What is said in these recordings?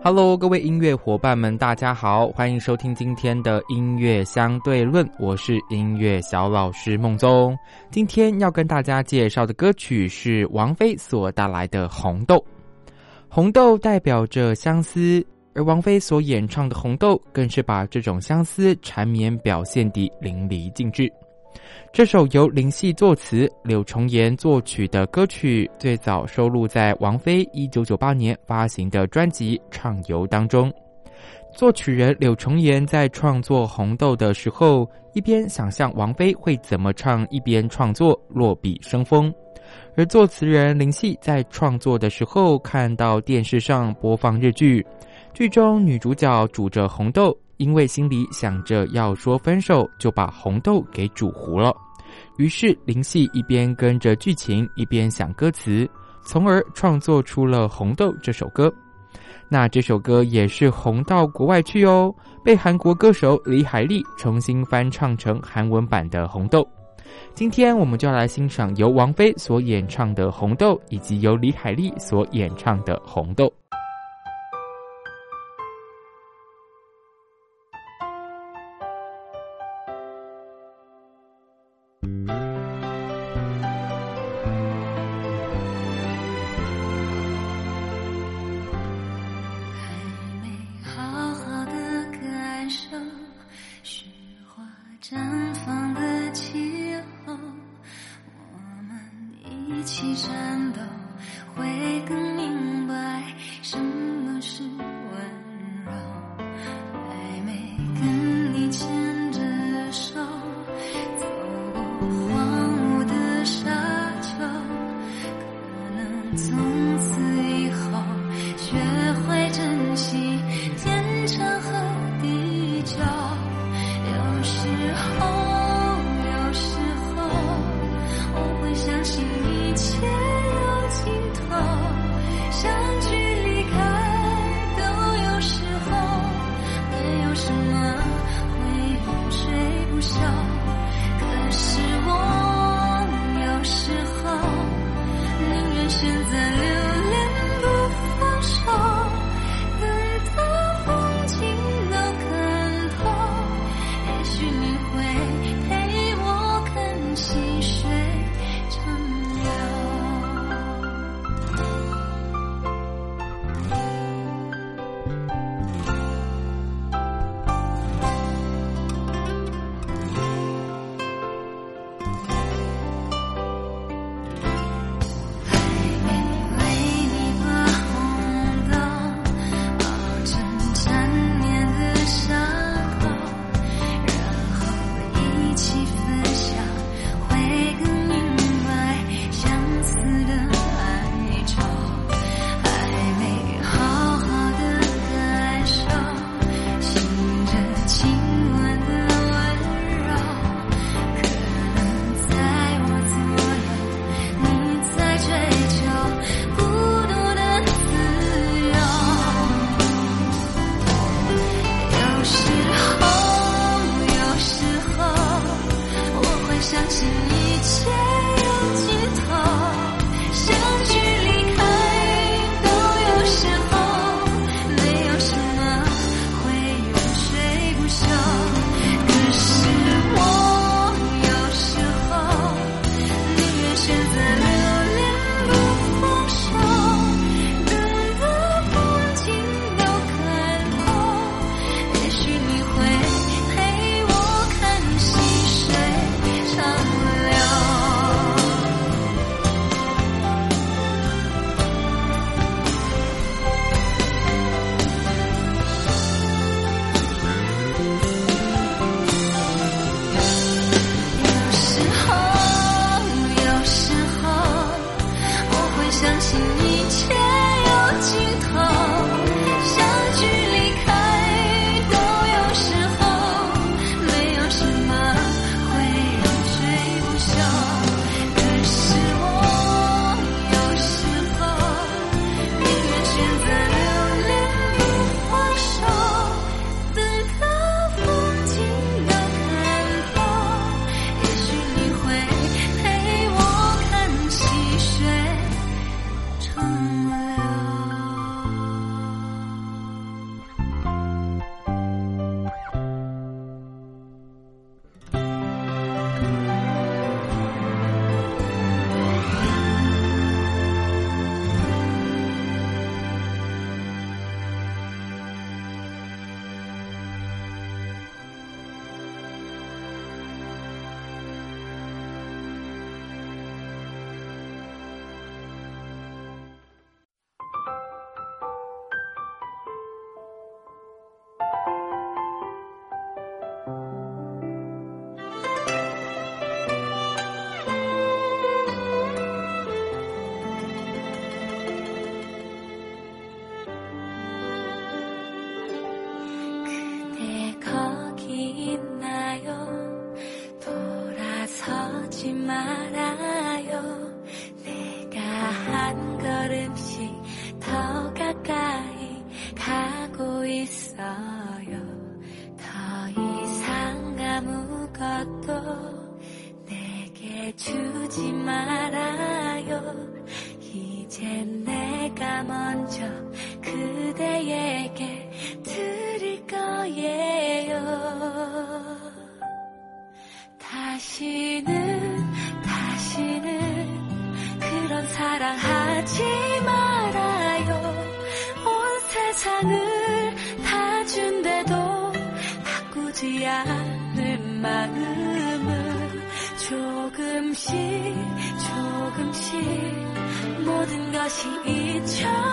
Hello，各位音乐伙伴们，大家好，欢迎收听今天的音乐相对论。我是音乐小老师孟宗。今天要跟大家介绍的歌曲是王菲所带来的《红豆》。红豆代表着相思，而王菲所演唱的《红豆》更是把这种相思缠绵表现得淋漓尽致。这首由林夕作词、柳重言作曲的歌曲，最早收录在王菲一九九八年发行的专辑《畅游》当中。作曲人柳重言在创作《红豆》的时候，一边想象王菲会怎么唱，一边创作，落笔生风。而作词人林夕在创作的时候，看到电视上播放日剧，剧中女主角煮着红豆。因为心里想着要说分手，就把红豆给煮糊了。于是林夕一边跟着剧情，一边想歌词，从而创作出了《红豆》这首歌。那这首歌也是红到国外去哦，被韩国歌手李海利重新翻唱成韩文版的《红豆》。今天我们就要来欣赏由王菲所演唱的《红豆》，以及由李海利所演唱的《红豆》。 아무것도 내게 주지 말아요. 이제 내가 먼저 그대에게 드릴 거예요. 다시는 다시는 그런 사랑 하지 조금씩 모든 것이 잊혀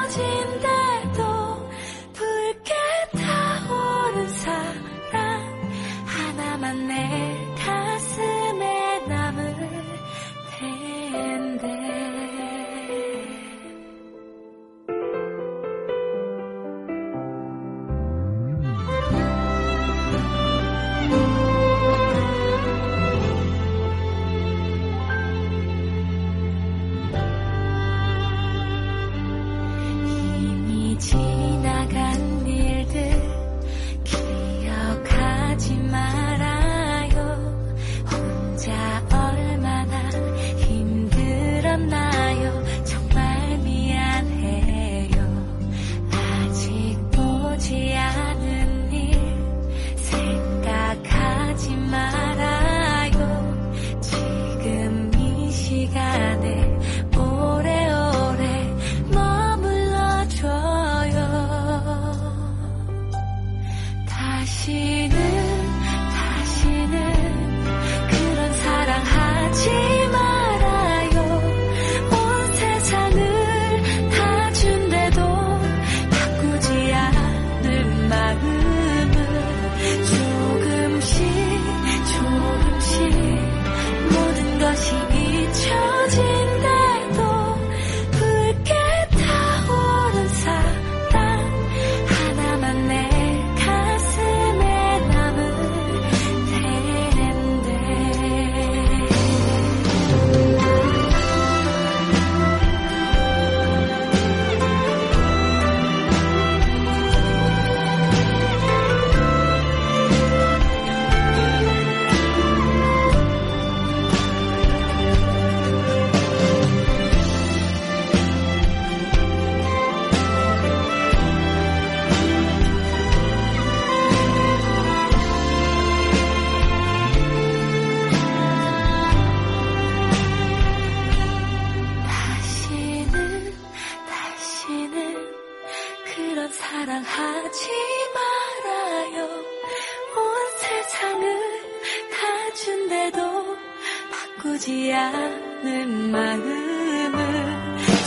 아프지 않은 마음을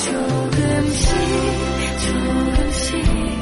조금씩 조금씩